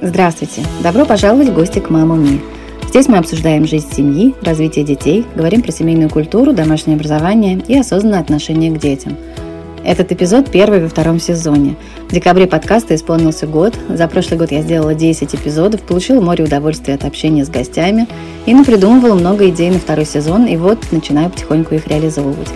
Здравствуйте! Добро пожаловать в гости к Маму Ми. Здесь мы обсуждаем жизнь семьи, развитие детей, говорим про семейную культуру, домашнее образование и осознанное отношение к детям. Этот эпизод первый во втором сезоне. В декабре подкаста исполнился год. За прошлый год я сделала 10 эпизодов, получила море удовольствия от общения с гостями и напридумывала много идей на второй сезон, и вот начинаю потихоньку их реализовывать.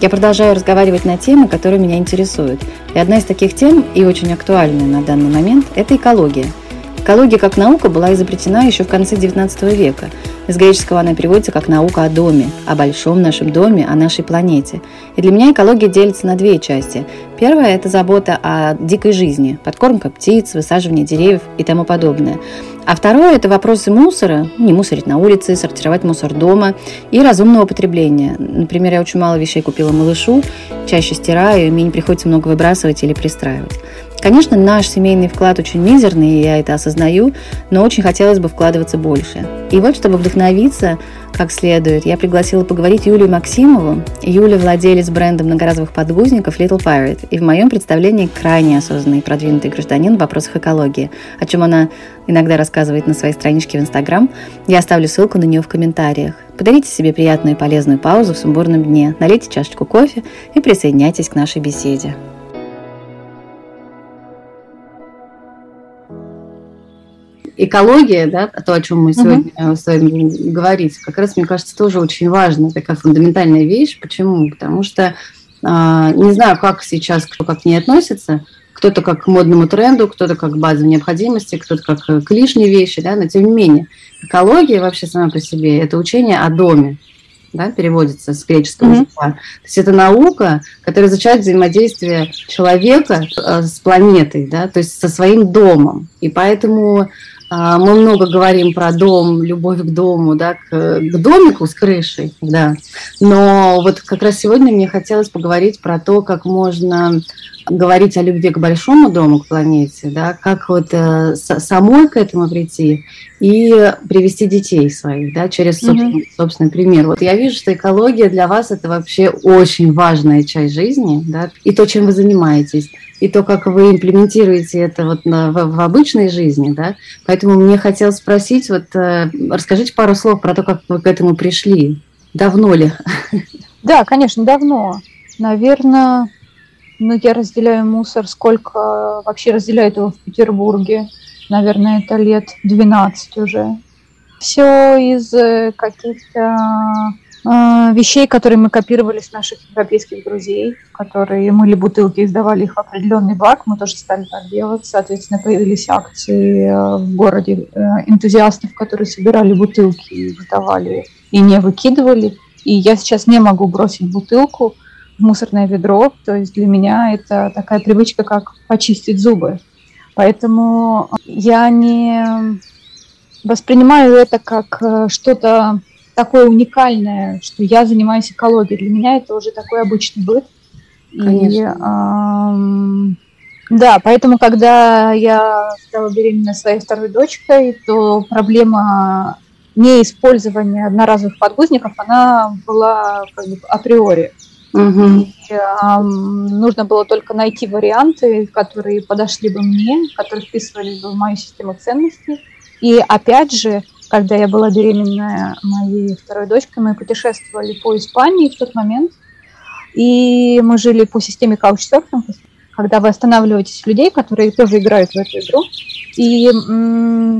Я продолжаю разговаривать на темы, которые меня интересуют. И одна из таких тем, и очень актуальная на данный момент, это экология – Экология как наука была изобретена еще в конце XIX века. Из греческого она переводится как наука о доме, о большом нашем доме, о нашей планете. И для меня экология делится на две части. Первая – это забота о дикой жизни, подкормка птиц, высаживание деревьев и тому подобное. А второе – это вопросы мусора, не мусорить на улице, сортировать мусор дома и разумного потребления. Например, я очень мало вещей купила малышу, чаще стираю, и мне не приходится много выбрасывать или пристраивать. Конечно, наш семейный вклад очень мизерный, и я это осознаю, но очень хотелось бы вкладываться больше. И вот, чтобы вдохновиться как следует, я пригласила поговорить Юлию Максимову. Юля – владелец бренда многоразовых подгузников Little Pirate, и в моем представлении крайне осознанный и продвинутый гражданин в вопросах экологии, о чем она иногда рассказывает на своей страничке в Инстаграм. Я оставлю ссылку на нее в комментариях. Подарите себе приятную и полезную паузу в сумбурном дне, налейте чашечку кофе и присоединяйтесь к нашей беседе. Экология, да, то, о чем мы сегодня uh-huh. с вами говорить, как раз, мне кажется, тоже очень важная такая фундаментальная вещь. Почему? Потому что а, не знаю, как сейчас кто как к ней относится, кто-то как к модному тренду, кто-то как к базовой необходимости, кто-то как к лишней вещи, да, но тем не менее, экология вообще сама по себе – это учение о доме, да, переводится с греческого mm-hmm. языка. То есть это наука, которая изучает взаимодействие человека э, с планетой, да, то есть со своим домом. И поэтому мы много говорим про дом, любовь к дому, да, к, к домику с крышей, да. Но вот как раз сегодня мне хотелось поговорить про то, как можно говорить о любви к большому дому, к планете, да, как вот э, самой к этому прийти и привести детей своих, да, через собственный, mm-hmm. собственный пример. Вот я вижу, что экология для вас это вообще очень важная часть жизни, да, и то, чем вы занимаетесь и то, как вы имплементируете это вот на, в, в обычной жизни, да. Поэтому мне хотелось спросить, вот э, расскажите пару слов про то, как вы к этому пришли. Давно ли? Да, конечно, давно. Наверное, ну, я разделяю мусор, сколько вообще разделяют его в Петербурге. Наверное, это лет 12 уже. Все из э, каких-то вещей, которые мы копировали с наших европейских друзей, которые мыли бутылки и сдавали их в определенный бак. Мы тоже стали так делать. Соответственно, появились акции э, в городе э, энтузиастов, которые собирали бутылки и сдавали и не выкидывали. И я сейчас не могу бросить бутылку в мусорное ведро. То есть для меня это такая привычка, как почистить зубы. Поэтому я не воспринимаю это как э, что-то такое уникальное, что я занимаюсь экологией. Для меня это уже такой обычный быт. Конечно. И, да, поэтому, когда я стала беременна своей второй дочкой, то проблема неиспользования одноразовых подгузников, она была как бы априори. Угу. И, э, нужно было только найти варианты, которые подошли бы мне, которые вписывались бы в мою систему ценностей. И опять же, когда я была беременная моей второй дочкой, мы путешествовали по Испании в тот момент, и мы жили по системе каучсерфинг, когда вы останавливаетесь людей, которые тоже играют в эту игру. И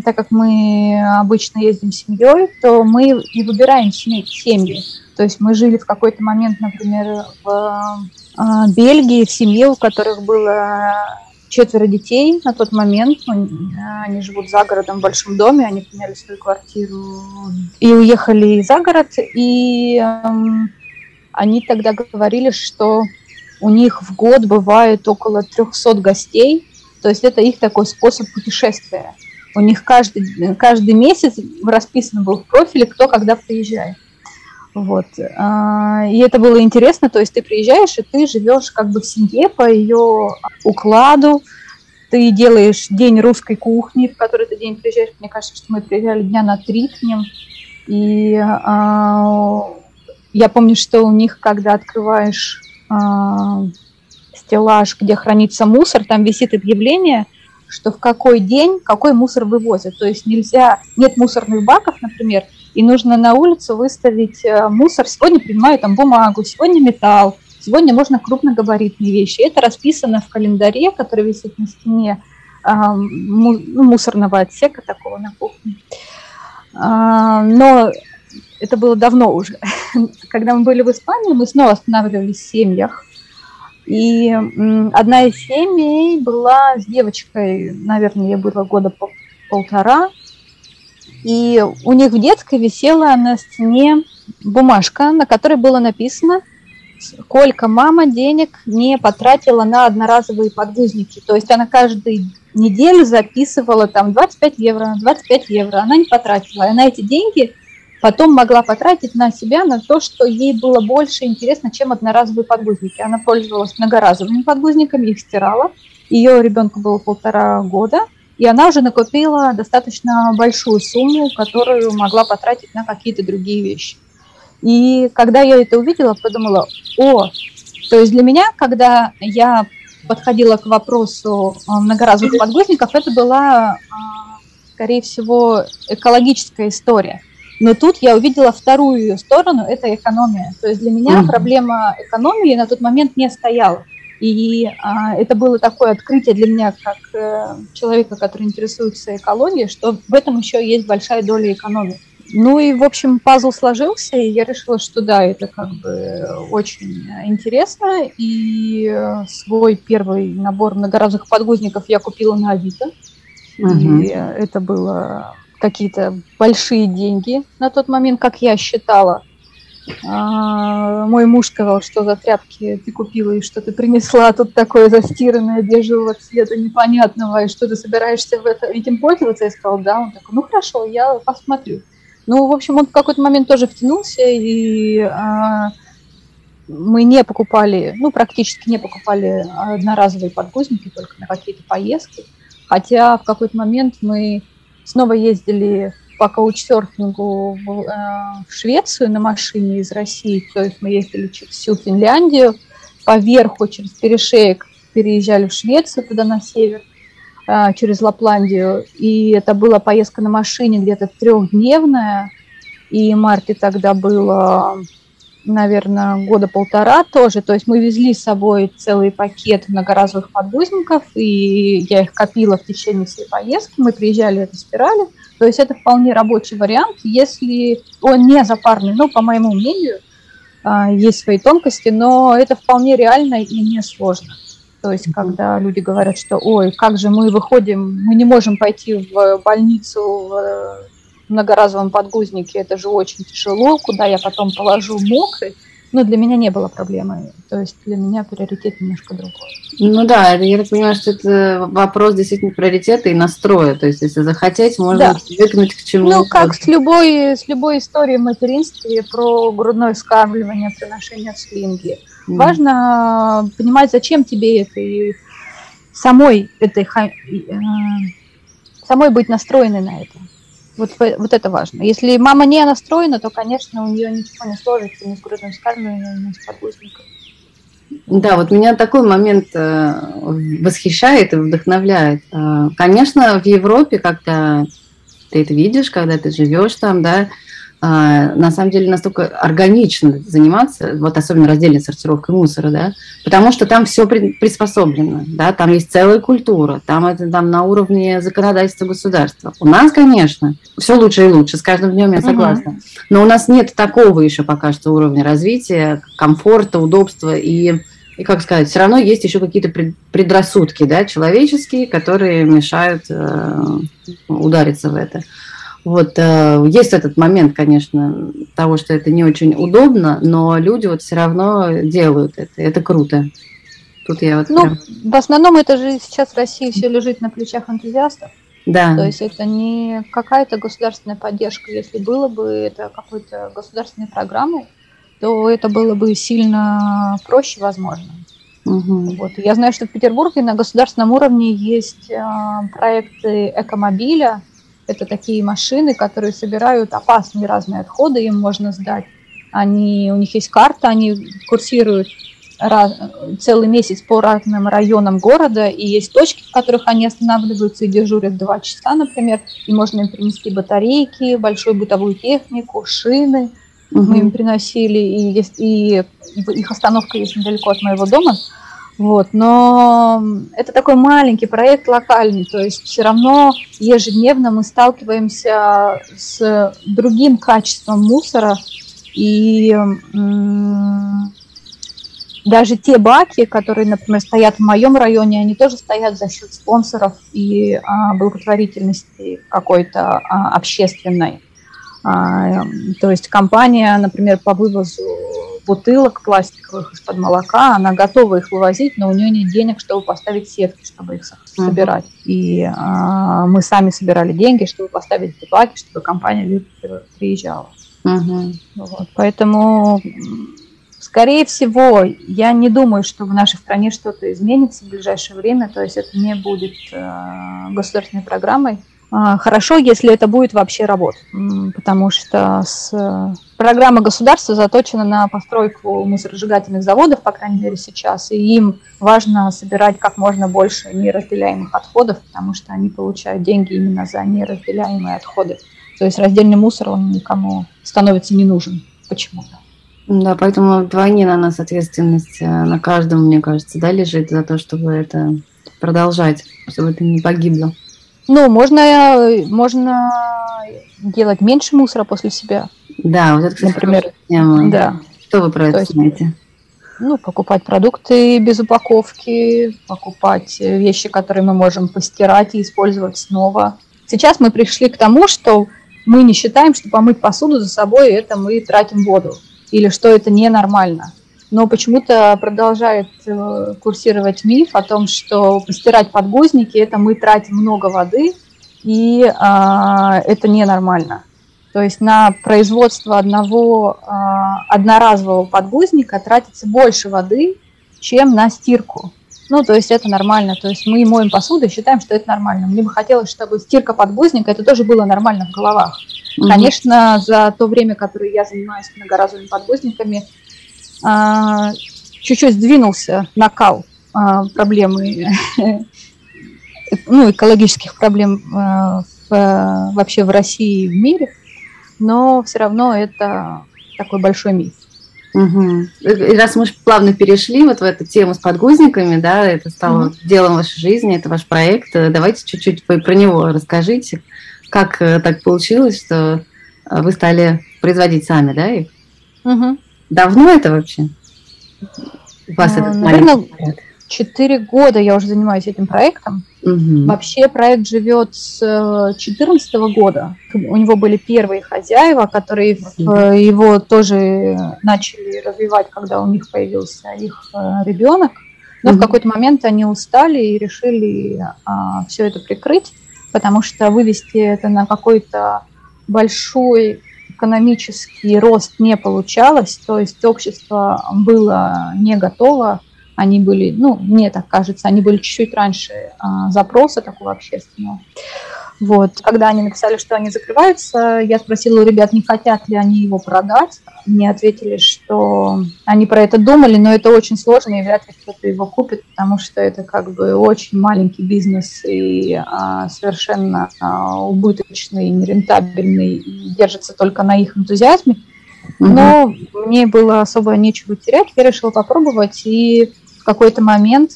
так как мы обычно ездим с семьей, то мы и выбираем семьи. То есть мы жили в какой-то момент, например, в э, Бельгии, в семье, у которых было четверо детей на тот момент. Они живут за городом в большом доме, они поменяли свою квартиру и уехали за город. И эм, они тогда говорили, что у них в год бывает около 300 гостей. То есть это их такой способ путешествия. У них каждый, каждый месяц расписано был в профиле, кто когда приезжает. Вот. А, и это было интересно, то есть ты приезжаешь, и ты живешь как бы в семье по ее укладу, ты делаешь день русской кухни, в который ты день приезжаешь. Мне кажется, что мы приезжали дня на три к ним. И а, я помню, что у них, когда открываешь а, стеллаж, где хранится мусор, там висит объявление, что в какой день какой мусор вывозят. То есть нельзя, нет мусорных баков, например, и нужно на улицу выставить э, мусор. Сегодня принимают там бумагу, сегодня металл, сегодня можно крупногабаритные вещи. Это расписано в календаре, который висит на стене ну, мусорного отсека такого на кухне. А, но это было давно уже. Когда мы были в Испании, мы снова останавливались в семьях. И одна из семей была с девочкой, наверное, ей было года полтора. И у них в детской висела на стене бумажка, на которой было написано, сколько мама денег не потратила на одноразовые подгузники. То есть она каждую неделю записывала там 25 евро, 25 евро. Она не потратила. И на эти деньги потом могла потратить на себя, на то, что ей было больше интересно, чем одноразовые подгузники. Она пользовалась многоразовыми подгузниками, их стирала. Ее ребенку было полтора года, и она уже накопила достаточно большую сумму, которую могла потратить на какие-то другие вещи. И когда я это увидела, подумала, о, то есть для меня, когда я подходила к вопросу э, многоразовых подгузников, это была, а, скорее всего, экологическая история. Но тут я увидела вторую ее сторону, это экономия. То есть для меня проблема экономии на тот момент не стояла. И а, это было такое открытие для меня, как э, человека, который интересуется экологией, что в этом еще есть большая доля экономии. Ну и, в общем, пазл сложился, и я решила, что да, это как бы очень интересно. И свой первый набор многоразовых подгузников я купила на Авито. Угу. И это было какие-то большие деньги на тот момент, как я считала. А, мой муж сказал, что за тряпки ты купила и что ты принесла тут такое застиранное бежевого цвета непонятного, и что ты собираешься в это, этим пользоваться? Я сказала, да. Он такой, ну хорошо, я посмотрю. Ну, в общем, он в какой-то момент тоже втянулся, и а, мы не покупали, ну, практически не покупали одноразовые подгузники, только на какие-то поездки. Хотя в какой-то момент мы снова ездили по каучсерфингу в, э, в Швецию на машине из России, то есть мы ездили через всю Финляндию, поверху через перешеек переезжали в Швецию, туда на север, э, через Лапландию, и это была поездка на машине где-то трехдневная, и Марте тогда было наверное, года полтора тоже. То есть мы везли с собой целый пакет многоразовых подгузников, и я их копила в течение всей поездки. Мы приезжали, это спирали. То есть это вполне рабочий вариант, если он не запарный, ну, по моему мнению, а, есть свои тонкости, но это вполне реально и не сложно. То есть, когда люди говорят, что, ой, как же мы выходим, мы не можем пойти в больницу в многоразовом подгузнике, это же очень тяжело, куда я потом положу мокрый. Ну, для меня не было проблемы. То есть для меня приоритет немножко другой. Ну да, я так понимаю, что это вопрос действительно приоритета и настроя. То есть если захотеть, можно да. привыкнуть к чему Ну, как с любой, с любой историей материнства про грудное скармливание, при ношении слинги. Mm. Важно понимать, зачем тебе это, и самой, этой, э, самой быть настроенной на это. Вот, вот это важно. Если мама не настроена, то, конечно, у нее ничего не сложится ни с грудным скармливанием, ни с подгузником. Да, вот меня такой момент э, восхищает и вдохновляет. Э, конечно, в Европе, когда ты это видишь, когда ты живешь там, да, на самом деле настолько органично заниматься, вот особенно раздельной сортировкой мусора, да, потому что там все приспособлено, да, там есть целая культура, там это там на уровне законодательства государства. У нас, конечно, все лучше и лучше, с каждым днем я согласна, но у нас нет такого еще пока что уровня развития, комфорта, удобства и и как сказать, все равно есть еще какие-то предрассудки, да, человеческие, которые мешают э, удариться в это. Вот э, есть этот момент, конечно, того, что это не очень удобно, но люди вот все равно делают это. Это круто. Тут я вот. Ну, прям... в основном это же сейчас в России все лежит на плечах энтузиастов. Да. То есть это не какая-то государственная поддержка. Если было бы это какой-то государственной программой, то это было бы сильно проще, возможно. Угу. Вот. Я знаю, что в Петербурге на государственном уровне есть э, проекты экомобиля. Это такие машины, которые собирают опасные разные отходы, им можно сдать. Они, у них есть карта, они курсируют раз, целый месяц по разным районам города, и есть точки, в которых они останавливаются и дежурят два часа, например, и можно им принести батарейки, большую бытовую технику, шины. Угу. Мы им приносили, и, и, и их остановка есть недалеко от моего дома. Вот, но это такой маленький проект локальный, то есть все равно ежедневно мы сталкиваемся с другим качеством мусора, и даже те баки, которые, например, стоят в моем районе, они тоже стоят за счет спонсоров и а, благотворительности какой-то а, общественной. А, то есть компания, например, по вывозу бутылок пластиковых из-под молока, она готова их вывозить, но у нее нет денег, чтобы поставить сетки, чтобы их собирать. Uh-huh. И а, мы сами собирали деньги, чтобы поставить эти баки, чтобы компания приезжала. Uh-huh. Вот. Поэтому Скорее всего, я не думаю, что в нашей стране что-то изменится в ближайшее время, то есть это не будет э, государственной программой. Э, хорошо, если это будет вообще работать, потому что с, э, программа государства заточена на постройку мусоросжигательных заводов, по крайней мере сейчас, и им важно собирать как можно больше неразделяемых отходов, потому что они получают деньги именно за неразделяемые отходы. То есть раздельный мусор, он никому становится не нужен почему-то. Да, поэтому вдвойне на нас ответственность э, на каждом, мне кажется, да, лежит за то, чтобы это продолжать, чтобы это не погибло. Ну, можно, можно делать меньше мусора после себя. Да, вот это, кстати, например, тема. Да. Что вы про это есть, знаете? Ну, покупать продукты без упаковки, покупать вещи, которые мы можем постирать и использовать снова. Сейчас мы пришли к тому, что мы не считаем, что помыть посуду за собой это мы тратим воду или что это ненормально. Но почему-то продолжает э, курсировать миф о том, что постирать подгузники это мы тратим много воды, и э, это ненормально. То есть на производство одного э, одноразового подгузника тратится больше воды, чем на стирку. Ну, то есть это нормально. То есть мы моем посуду и считаем, что это нормально. Мне бы хотелось, чтобы стирка подгузника, это тоже было нормально в головах. Mm-hmm. Конечно, за то время, которое я занимаюсь многоразовыми подгузниками, чуть-чуть сдвинулся накал а, проблемы, ну, экологических проблем а, в, вообще в России и в мире, но все равно это такой большой миф. Угу. И раз мы плавно перешли вот в эту тему с подгузниками, да, это стало угу. делом вашей жизни, это ваш проект, давайте чуть-чуть про него расскажите, как э, так получилось, что э, вы стали производить сами, да, их? Угу. Давно это вообще? У вас ну, этот наверное, четыре года я уже занимаюсь этим проектом. Угу. Вообще проект живет с 2014 э, года. У него были первые хозяева, которые угу. его тоже начали развивать, когда у них появился их ребенок. Но угу. в какой-то момент они устали и решили а, все это прикрыть потому что вывести это на какой-то большой экономический рост не получалось, то есть общество было не готово, они были, ну, мне так кажется, они были чуть-чуть раньше а, запроса такого общественного. Вот. Когда они написали, что они закрываются, я спросила у ребят, не хотят ли они его продать. Мне ответили, что они про это думали, но это очень сложно, и вряд ли кто-то его купит, потому что это как бы очень маленький бизнес и а, совершенно а, убыточный, нерентабельный, и держится только на их энтузиазме. Но mm-hmm. мне было особо нечего терять, я решила попробовать, и в какой-то момент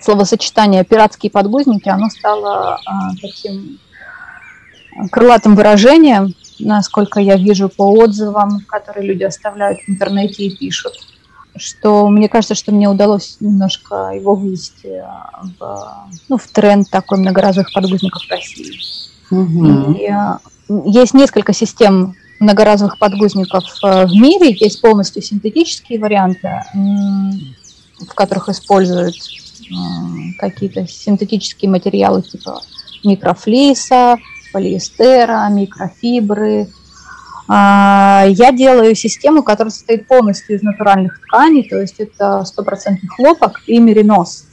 словосочетание «пиратские подгузники», оно стало а, таким крылатым выражением, насколько я вижу по отзывам, которые люди оставляют в интернете и пишут, что мне кажется, что мне удалось немножко его вывести в, ну, в тренд такой многоразовых подгузников в России. Угу. И, а, есть несколько систем многоразовых подгузников в мире, есть полностью синтетические варианты, в которых используют какие-то синтетические материалы типа микрофлиса, полиэстера, микрофибры. А, я делаю систему, которая состоит полностью из натуральных тканей, то есть это стопроцентный хлопок и меринос.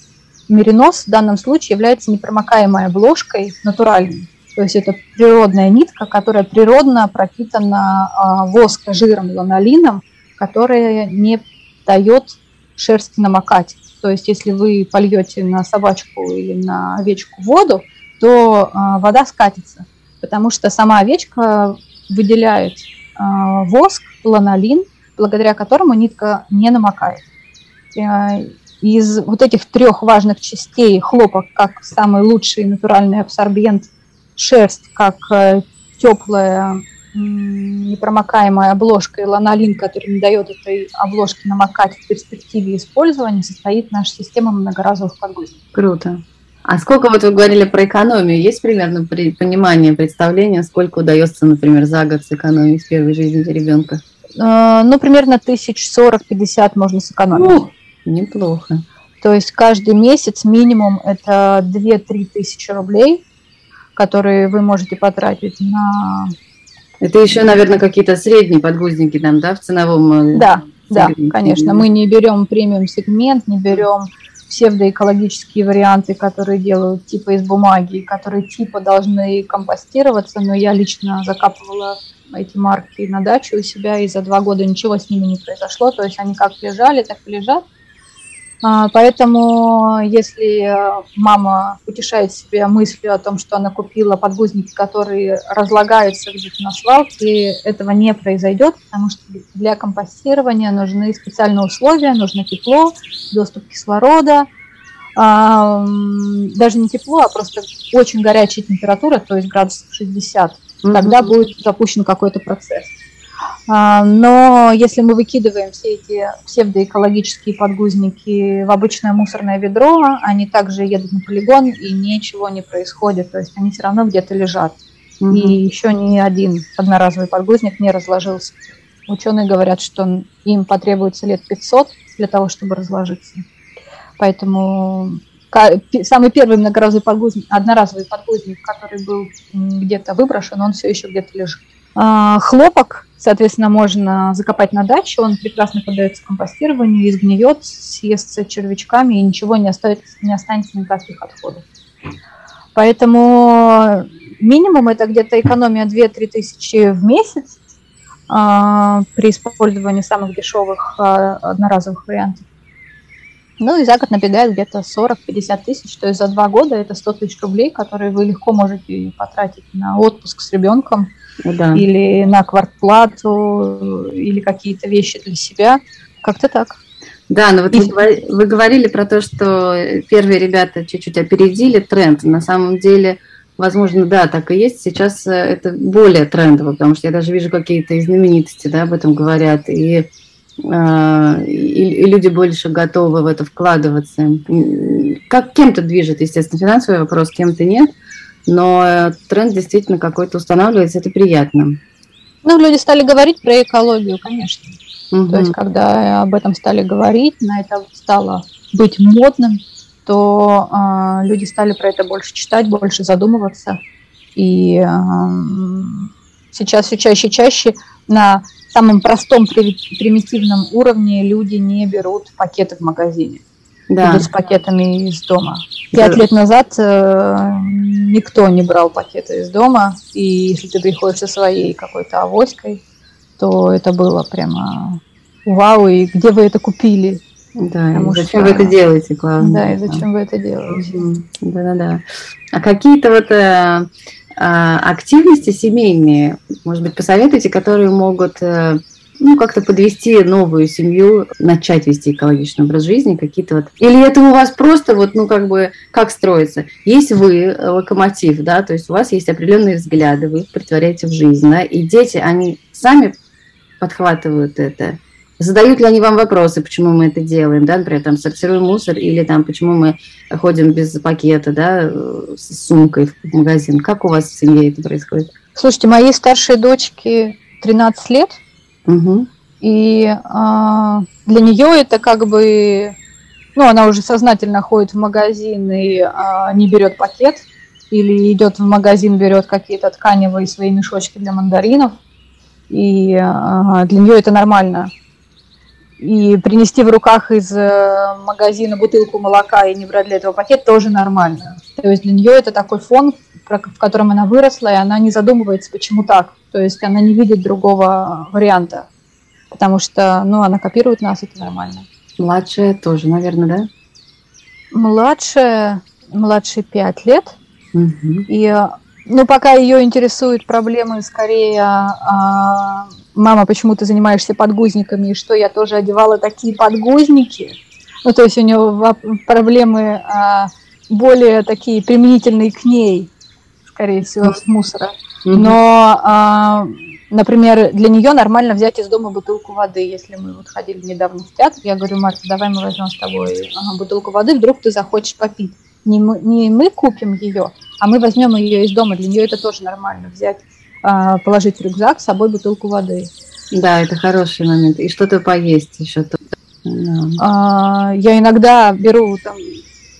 Меринос в данном случае является непромокаемой обложкой натуральной. То есть это природная нитка, которая природно пропитана а, воскожиром, ланолином, которая не дает шерсти намокать. То есть если вы польете на собачку или на овечку воду, то а, вода скатится, потому что сама овечка выделяет а, воск, ланолин, благодаря которому нитка не намокает. Э, из вот этих трех важных частей хлопок как самый лучший натуральный абсорбент, шерсть как э, теплая непромокаемая обложка и ланолин, который не дает этой обложке намокать в перспективе использования, состоит наша система многоразовых подгузников. Круто. А сколько, вот вы говорили про экономию, есть примерно при, понимание, представление, сколько удается, например, за год сэкономить в первой жизни ребенка? Э, ну, примерно тысяч сорок-пятьдесят можно сэкономить. Ну, неплохо. То есть каждый месяц минимум это 2-3 тысячи рублей, которые вы можете потратить на... Это еще, наверное, какие-то средние подгузники там, да, в ценовом... Э, да, да, конечно. Мы не берем премиум сегмент, не берем псевдоэкологические варианты, которые делают типа из бумаги, которые типа должны компостироваться, но я лично закапывала эти марки на даче у себя, и за два года ничего с ними не произошло, то есть они как лежали, так и лежат. А, поэтому, если мама утешает себя мыслью о том, что она купила подгузники, которые разлагаются где-то на свалке, этого не произойдет, потому что для компостирования нужны специальные условия, нужно тепло, доступ кислорода, а, даже не тепло, а просто очень горячая температура, то есть градусов 60. Тогда будет запущен какой-то процесс. А, но если мы выкидываем все эти псевдоэкологические подгузники в обычное мусорное ведро, они также едут на полигон и ничего не происходит, то есть они все равно где-то лежат. Угу. И еще ни один одноразовый подгузник не разложился. Ученые говорят, что им потребуется лет 500 для того, чтобы разложиться. Поэтому самый первый многоразовый подгузник, одноразовый подгузник, который был где-то выброшен, он все еще где-то лежит. А, хлопок, соответственно, можно закопать на даче, он прекрасно поддается компостированию, изгниет, съестся червячками и ничего не, оставит, не останется никаких отходов. Поэтому минимум это где-то экономия 2-3 тысячи в месяц а, при использовании самых дешевых а, одноразовых вариантов. Ну и за год набегает где-то 40-50 тысяч, то есть за два года это 100 тысяч рублей, которые вы легко можете потратить на отпуск с ребенком, да. или на квартплату, или какие-то вещи для себя. Как-то так. Да, но вот вы, вы говорили про то, что первые ребята чуть-чуть опередили тренд. На самом деле, возможно, да, так и есть. Сейчас э, это более трендово, потому что я даже вижу какие-то знаменитости, да, об этом говорят. И, э, и, и люди больше готовы в это вкладываться. Как кем-то движет, естественно, финансовый вопрос, кем-то нет – но э, тренд действительно какой-то устанавливается, это приятно. Ну, люди стали говорить про экологию, конечно. Угу. То есть, когда об этом стали говорить, на это стало быть модным, то э, люди стали про это больше читать, больше задумываться. И э, сейчас все чаще и чаще на самом простом примитивном уровне люди не берут пакеты в магазине да. идут с пакетами из дома. Пять лет назад э, никто не брал пакеты из дома, и если ты приходишь со своей какой-то авоськой, то это было прямо вау, и где вы это купили? Да, Потому и зачем что... вы это делаете, главное. Да, и зачем вы это делаете. Да-да-да. А какие-то вот э, э, активности семейные, может быть, посоветуйте, которые могут э, ну, как-то подвести новую семью, начать вести экологичный образ жизни, какие-то вот... Или это у вас просто вот, ну, как бы, как строится? Есть вы, э, локомотив, да, то есть у вас есть определенные взгляды, вы их притворяете в жизнь, да, и дети, они сами подхватывают это, Задают ли они вам вопросы, почему мы это делаем, да, например, там, сортируем мусор, или там, почему мы ходим без пакета, да, с сумкой в магазин. Как у вас в семье это происходит? Слушайте, моей старшей дочке 13 лет, Угу. И а, для нее это как бы, ну, она уже сознательно ходит в магазин и а, не берет пакет, или идет в магазин, берет какие-то тканевые свои мешочки для мандаринов. И э, для нее это нормально. И принести в руках из э, магазина бутылку молока и не брать для этого пакет тоже нормально. То есть для нее это такой фон, в котором она выросла, и она не задумывается, почему так. То есть она не видит другого варианта, потому что, ну, она копирует нас, это нормально. Младшая тоже, наверное, да? Младшая, младшей пять лет. Угу. И, ну, пока ее интересуют проблемы скорее, а, мама, почему ты занимаешься подгузниками, и что я тоже одевала такие подгузники. Ну, то есть у нее проблемы а, более такие применительные к ней, скорее всего, с мусора. Но, а, например, для нее нормально взять из дома бутылку воды. Если мы вот ходили недавно в театр, я говорю, Марта, давай мы возьмем с тобой бутылку воды, вдруг ты захочешь попить. Не мы, не мы купим ее, а мы возьмем ее из дома. Для нее это тоже нормально взять, положить в рюкзак с собой бутылку воды. Да, это хороший момент. И что-то поесть еще. А, я иногда беру там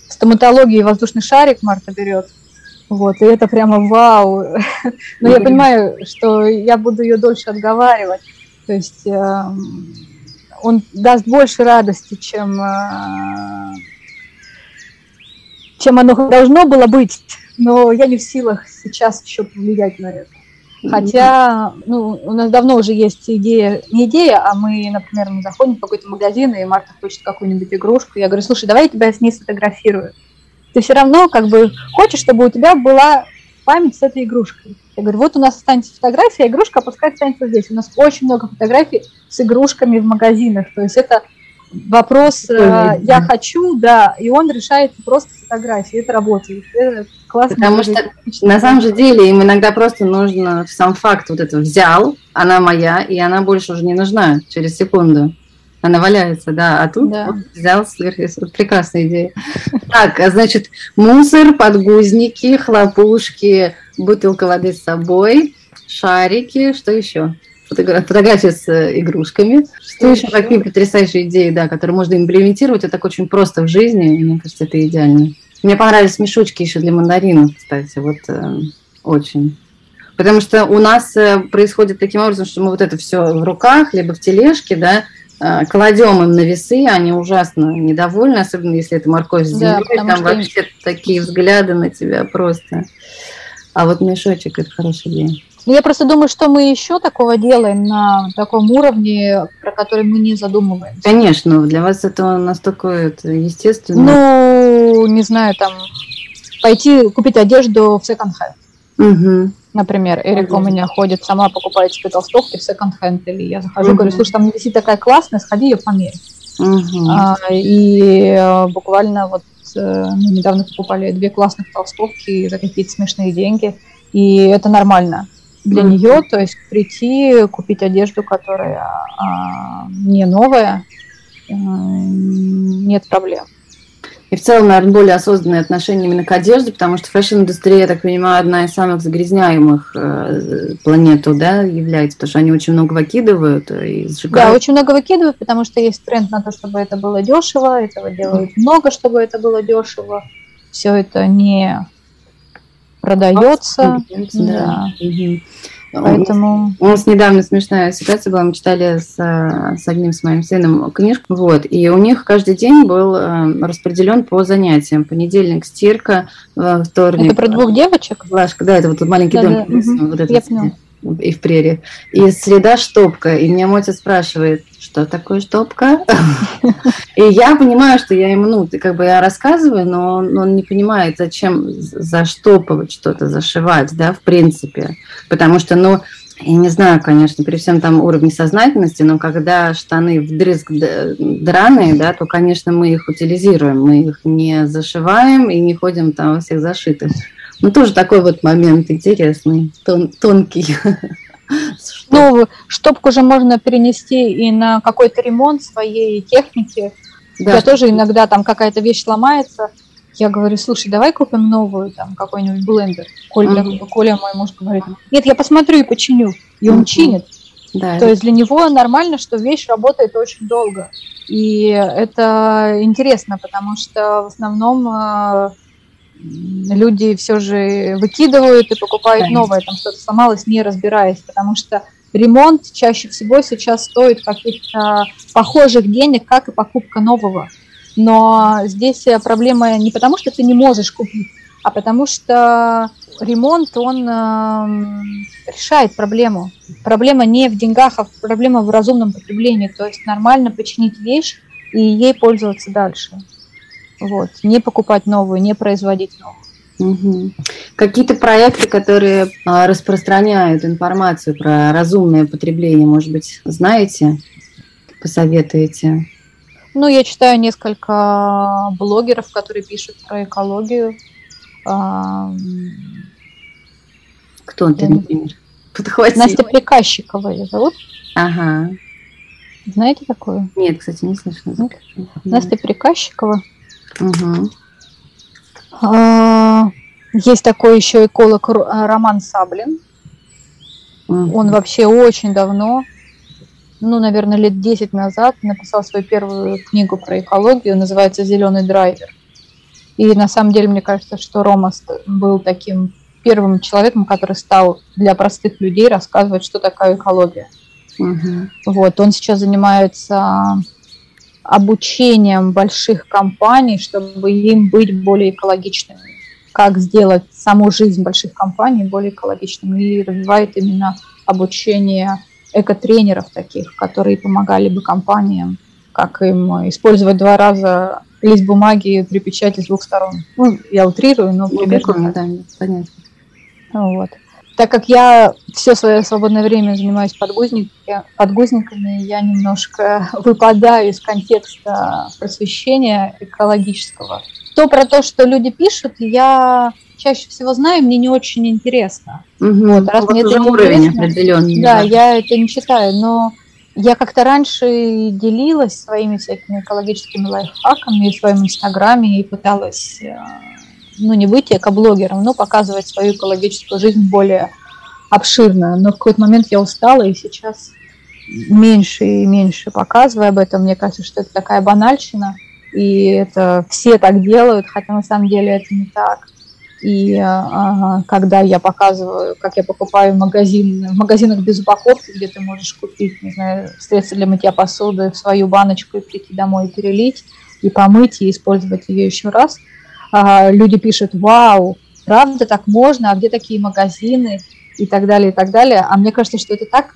стоматологии воздушный шарик Марта берет, вот, и это прямо вау. Но я понимаю, что я буду ее дольше отговаривать. То есть э, он даст больше радости, чем, э, чем оно должно было быть. Но я не в силах сейчас еще повлиять на это. Хотя, ну, у нас давно уже есть идея, не идея, а мы, например, мы заходим в какой-то магазин, и Марта хочет какую-нибудь игрушку. Я говорю, слушай, давай я тебя с ней сфотографирую ты все равно как бы хочешь, чтобы у тебя была память с этой игрушкой. Я говорю, вот у нас останется фотография, а игрушка пускай останется здесь. У нас очень много фотографий с игрушками в магазинах. То есть это вопрос э, «я хочу», да, и он решает просто фотографии. Это работает. Это классно. Потому что на самом же деле им иногда просто нужно сам факт вот это взял, она моя, и она больше уже не нужна через секунду. Она валяется, да. А тут да. Вот взял сверху. Прекрасная идея. Так, а значит, мусор, подгузники, хлопушки, бутылка воды с собой, шарики, что еще? фотографии с э, игрушками. Что еще? Какие потрясающие идеи, да, которые можно имплементировать. Это так очень просто в жизни. Мне кажется, это идеально. Мне понравились мешочки еще для мандаринов, кстати. Вот э, очень. Потому что у нас э, происходит таким образом, что мы вот это все в руках, либо в тележке, да, Э, кладем им на весы, они ужасно недовольны, особенно если это морковь с землей, да, там вообще им... такие взгляды на тебя просто. А вот мешочек – это хорошая идея. Ну, я просто думаю, что мы еще такого делаем на таком уровне, про который мы не задумываемся. Конечно, для вас это настолько это естественно. Ну, не знаю, там, пойти купить одежду в секонд-хенд. Угу. Например, Эрика у меня ходит, сама покупает себе толстовки в секонд-хенд, или я захожу, говорю, слушай, там висит такая классная, сходи ее померь. А, и э, буквально вот мы недавно покупали две классных толстовки за какие-то смешные деньги, и это нормально для нее, то есть прийти, купить одежду, которая а, не новая, э, нет проблем. И в целом, наверное, более осознанное отношение именно к одежде, потому что fashion-индустрия, я так понимаю, одна из самых загрязняемых э, планету, да, является, потому что они очень много выкидывают и сжигают. Да, очень много выкидывают, потому что есть тренд на то, чтобы это было дешево, этого делают много, чтобы это было дешево. Все это не продается. Да. да. Поэтому... У нас недавно смешная ситуация была, мы читали с, с одним с моим сыном книжку, вот, и у них каждый день был э, распределен по занятиям. Понедельник стирка, вторник... Это про двух девочек? Глажка, да, это вот маленький да, дом. Да, вот это Я поняла и в прерии. И среда штопка. И меня отец спрашивает, что такое штопка? И я понимаю, что я ему, ну, как бы я рассказываю, но он, он не понимает, зачем заштопывать что-то, зашивать, да, в принципе. Потому что, ну, я не знаю, конечно, при всем там уровне сознательности, но когда штаны вдрызг драные, да, то, конечно, мы их утилизируем, мы их не зашиваем и не ходим там во всех зашитых. Ну, тоже такой вот момент интересный, тон, тонкий. Ну, штопку же можно перенести и на какой-то ремонт своей техники. Да, я тоже иногда там какая-то вещь ломается, я говорю, слушай, давай купим новую, там, какой-нибудь блендер. Коля, uh-huh. Коля, мой муж, говорит, нет, я посмотрю и починю. И он uh-huh. чинит. Да, То есть для него нормально, что вещь работает очень долго. И это интересно, потому что в основном э, люди все же выкидывают и покупают новое, там что-то сломалось, не разбираясь, потому что ремонт чаще всего сейчас стоит каких-то похожих денег, как и покупка нового. Но здесь проблема не потому, что ты не можешь купить, а потому что ремонт, он э, решает проблему. Проблема не в деньгах, а проблема в разумном потреблении. То есть нормально починить вещь и ей пользоваться дальше. Вот. Не покупать новую, не производить новую. Угу. Какие-то проекты, которые а, распространяют информацию про разумное потребление, может быть, знаете, посоветуете? Ну, я читаю несколько блогеров, которые пишут про экологию. Кто ты, например? Подхватил. Настя Приказчикова ее зовут. Ага. Знаете такую? Нет, кстати, не слышала. Нет? Настя Приказчикова. Угу. А, есть такой еще эколог Роман Саблин. Угу. Он вообще очень давно, ну, наверное, лет 10 назад написал свою первую книгу про экологию, называется «Зеленый драйвер». И на самом деле, мне кажется, что Рома был таким первым человеком, который стал для простых людей рассказывать, что такое экология. Угу. Вот, он сейчас занимается обучением больших компаний, чтобы им быть более экологичными. Как сделать саму жизнь больших компаний более экологичной. И развивает именно обучение экотренеров таких, которые помогали бы компаниям, как им использовать два раза лист бумаги при печати с двух сторон. Ну, я утрирую, но ну, примерно. Да, понятно. Вот. Так как я все свое свободное время занимаюсь подгузниками, подгузниками, я немножко выпадаю из контекста просвещения экологического. То про то, что люди пишут, я чаще всего знаю, мне не очень интересно. Угу. Вот, раз мне это уровень определенный. Да, да, я это не читаю, но я как-то раньше делилась своими всякими экологическими лайфхаками в своем инстаграме и пыталась э, ну, не быть экоблогером, но показывать свою экологическую жизнь более обширно. Но в какой-то момент я устала, и сейчас меньше и меньше показываю об этом. Мне кажется, что это такая банальщина, и это все так делают, хотя на самом деле это не так. И а, когда я показываю, как я покупаю магазин, в магазинах без упаковки, где ты можешь купить, не знаю, средства для мытья посуды в свою баночку и прийти домой и перелить, и помыть, и использовать ее еще раз, люди пишут, вау, правда так можно, а где такие магазины и так далее, и так далее. А мне кажется, что это так,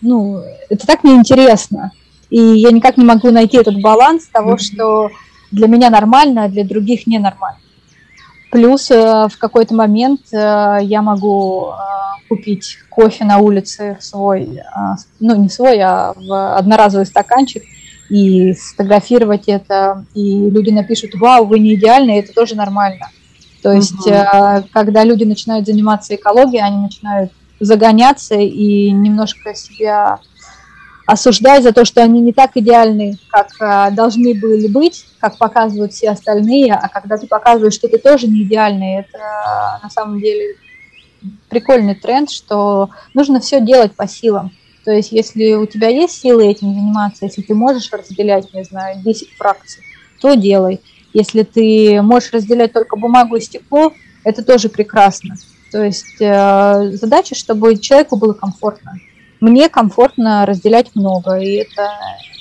ну, это так неинтересно. И я никак не могу найти этот баланс того, mm-hmm. что для меня нормально, а для других ненормально. Плюс э, в какой-то момент э, я могу э, купить кофе на улице в свой, ну не свой, а в одноразовый стаканчик и сфотографировать это, и люди напишут, вау, вы не идеальны, это тоже нормально. То есть, угу. когда люди начинают заниматься экологией, они начинают загоняться и немножко себя осуждать за то, что они не так идеальны, как а, должны были быть, как показывают все остальные, а когда ты показываешь, что ты тоже не идеальный, это а, на самом деле прикольный тренд, что нужно все делать по силам. То есть, если у тебя есть силы этим заниматься, если ты можешь разделять, не знаю, 10 фракций, то делай. Если ты можешь разделять только бумагу и стекло, это тоже прекрасно. То есть э, задача, чтобы человеку было комфортно. Мне комфортно разделять много, и это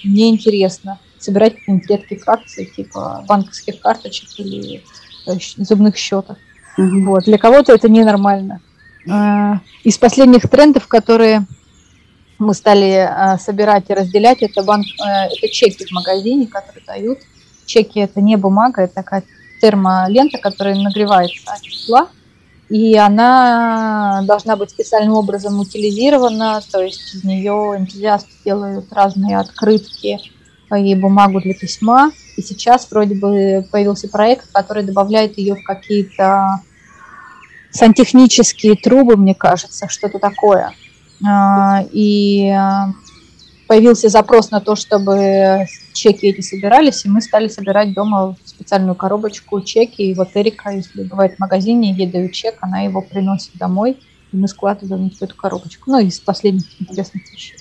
мне интересно. Собирать какие-нибудь редкие фракции, типа банковских карточек или э, зубных счетов. Угу. Вот. Для кого-то это ненормально. А, из последних трендов, которые мы стали а, собирать и разделять, это, банк, э, это чеки в магазине, которые дают. Чеки это не бумага, это такая термолента, которая нагревается от тепла и она должна быть специальным образом утилизирована, то есть из нее энтузиасты делают разные открытки и бумагу для письма. И сейчас вроде бы появился проект, который добавляет ее в какие-то сантехнические трубы, мне кажется, что-то такое. А, и появился запрос на то, чтобы чеки эти собирались, и мы стали собирать дома в специальную коробочку чеки. И вот Эрика, если бывает в магазине, ей дают чек, она его приносит домой, и мы складываем в эту коробочку. Ну, из последних интересных вещей.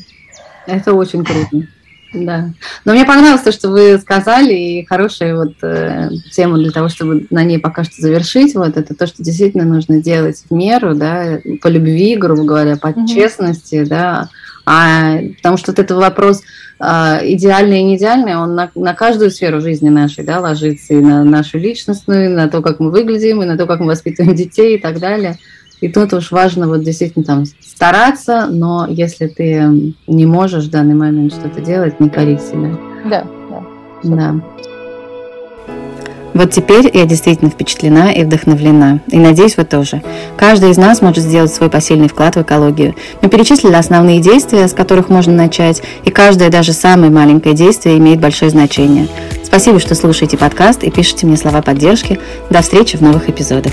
Это очень круто. Да. Но мне понравилось то, что вы сказали, и хорошая вот э, тема для того, чтобы на ней пока что завершить, вот это то, что действительно нужно делать в меру, да, по любви, грубо говоря, по mm-hmm. честности, да, А, потому что вот этот вопрос а, идеальный и не идеальный, он на, на каждую сферу жизни нашей да, ложится, и на нашу личностную, и на то, как мы выглядим, и на то, как мы воспитываем детей и так далее. И тут уж важно вот действительно там стараться, но если ты не можешь в данный момент что-то делать, не корить себя. Да, да. Да. Вот теперь я действительно впечатлена и вдохновлена. И надеюсь, вы тоже. Каждый из нас может сделать свой посильный вклад в экологию. Мы перечислили основные действия, с которых можно начать, и каждое, даже самое маленькое действие имеет большое значение. Спасибо, что слушаете подкаст и пишите мне слова поддержки. До встречи в новых эпизодах.